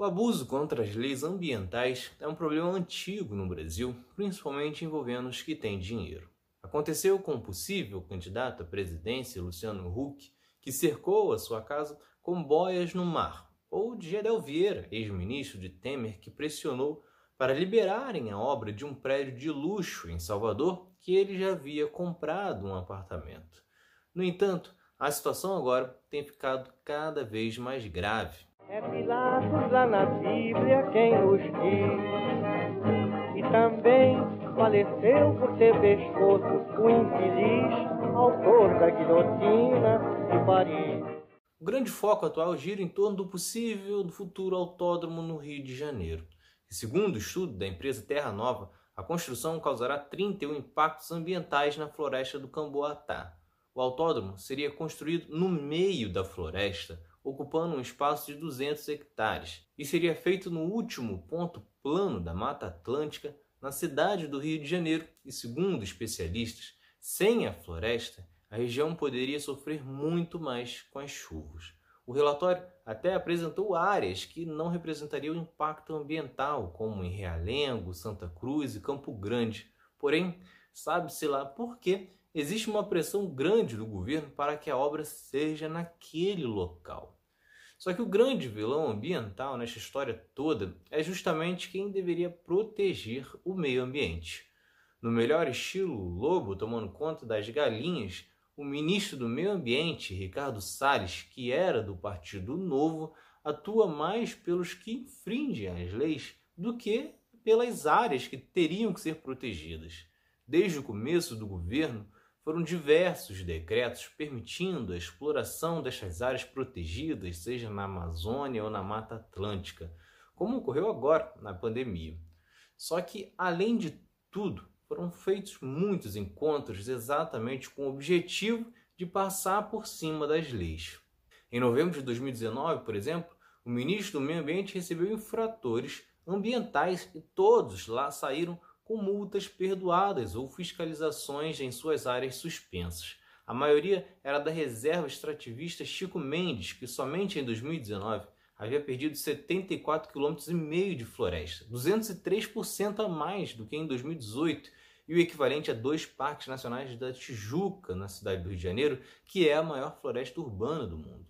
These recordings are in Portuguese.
O abuso contra as leis ambientais é um problema antigo no Brasil, principalmente envolvendo os que têm dinheiro. Aconteceu com o possível candidato à presidência, Luciano Huck, que cercou a sua casa com boias no mar, ou de Gedel Vieira, ex-ministro de Temer, que pressionou para liberarem a obra de um prédio de luxo em Salvador que ele já havia comprado um apartamento. No entanto, a situação agora tem ficado cada vez mais grave. É Pilatos lá na Bíblia quem nos diz, e também faleceu por ter pescoço o infeliz autor da guilhotina de Paris. O grande foco atual gira em torno do possível do futuro autódromo no Rio de Janeiro. E segundo o estudo da empresa Terra Nova, a construção causará 31 impactos ambientais na floresta do Camboatá. O autódromo seria construído no meio da floresta, ocupando um espaço de 200 hectares, e seria feito no último ponto plano da Mata Atlântica, na cidade do Rio de Janeiro. E segundo especialistas, sem a floresta, a região poderia sofrer muito mais com as chuvas. O relatório até apresentou áreas que não representariam impacto ambiental, como em Realengo, Santa Cruz e Campo Grande. Porém, sabe-se lá por que existe uma pressão grande do governo para que a obra seja naquele local. Só que o grande vilão ambiental nesta história toda é justamente quem deveria proteger o meio ambiente. No melhor estilo Lobo tomando conta das galinhas, o ministro do Meio Ambiente, Ricardo Salles, que era do Partido Novo, atua mais pelos que infringem as leis do que pelas áreas que teriam que ser protegidas. Desde o começo do governo, foram diversos decretos permitindo a exploração destas áreas protegidas, seja na Amazônia ou na Mata Atlântica, como ocorreu agora na pandemia. Só que, além de tudo, foram feitos muitos encontros exatamente com o objetivo de passar por cima das leis. Em novembro de 2019, por exemplo, o ministro do Meio Ambiente recebeu infratores ambientais e todos lá saíram com multas perdoadas ou fiscalizações em suas áreas suspensas. A maioria era da reserva extrativista Chico Mendes, que somente em 2019 havia perdido 74,5 km de floresta, 203% a mais do que em 2018, e o equivalente a dois parques nacionais da Tijuca, na cidade do Rio de Janeiro, que é a maior floresta urbana do mundo.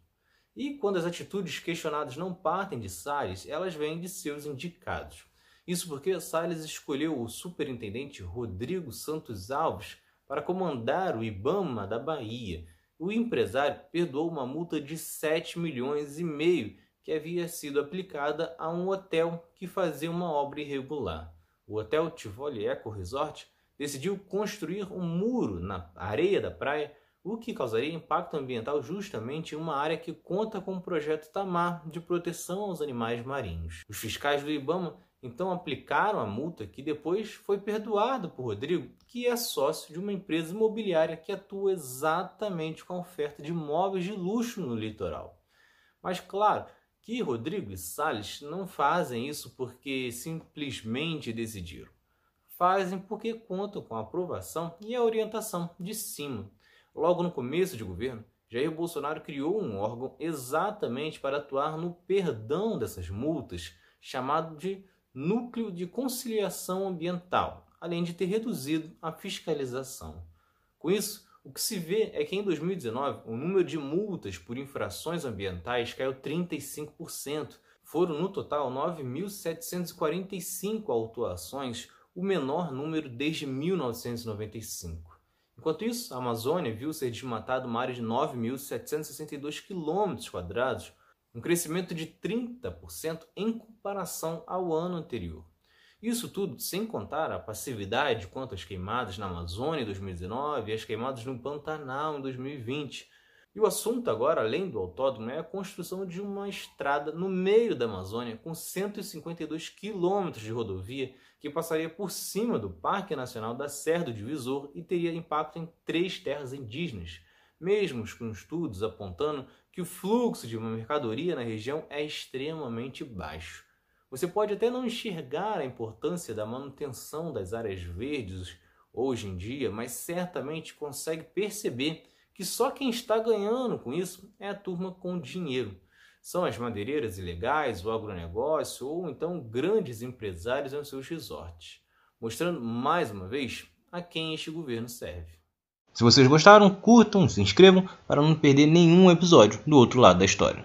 E quando as atitudes questionadas não partem de Salles, elas vêm de seus indicados. Isso porque Salles escolheu o superintendente Rodrigo Santos Alves para comandar o IBAMA da Bahia. O empresário perdoou uma multa de 7 milhões e meio que havia sido aplicada a um hotel que fazia uma obra irregular. O Hotel Tivoli Eco Resort decidiu construir um muro na areia da praia, o que causaria impacto ambiental justamente em uma área que conta com o projeto Tamar de proteção aos animais marinhos. Os fiscais do Ibama então aplicaram a multa que depois foi perdoada por Rodrigo, que é sócio de uma empresa imobiliária que atua exatamente com a oferta de imóveis de luxo no litoral. Mas claro que Rodrigo e Salles não fazem isso porque simplesmente decidiram fazem porque contam com a aprovação e a orientação de cima. Logo no começo de governo, Jair Bolsonaro criou um órgão exatamente para atuar no perdão dessas multas, chamado de Núcleo de Conciliação Ambiental, além de ter reduzido a fiscalização. Com isso, o que se vê é que em 2019 o número de multas por infrações ambientais caiu 35%. Foram no total 9.745 autuações o menor número desde 1995. Enquanto isso, a Amazônia viu ser desmatado uma área de 9.762 km, um crescimento de 30% em comparação ao ano anterior. Isso tudo sem contar a passividade quanto às queimadas na Amazônia em 2019 e as queimadas no Pantanal em 2020, e o assunto agora, além do autódromo, é a construção de uma estrada no meio da Amazônia com 152 quilômetros de rodovia que passaria por cima do Parque Nacional da Serra do Divisor e teria impacto em três terras indígenas, mesmo com estudos apontando que o fluxo de uma mercadoria na região é extremamente baixo. Você pode até não enxergar a importância da manutenção das áreas verdes hoje em dia, mas certamente consegue perceber que só quem está ganhando com isso é a turma com dinheiro. São as madeireiras ilegais, o agronegócio ou então grandes empresários em seus resorts, mostrando mais uma vez a quem este governo serve. Se vocês gostaram, curtam, se inscrevam para não perder nenhum episódio do outro lado da história.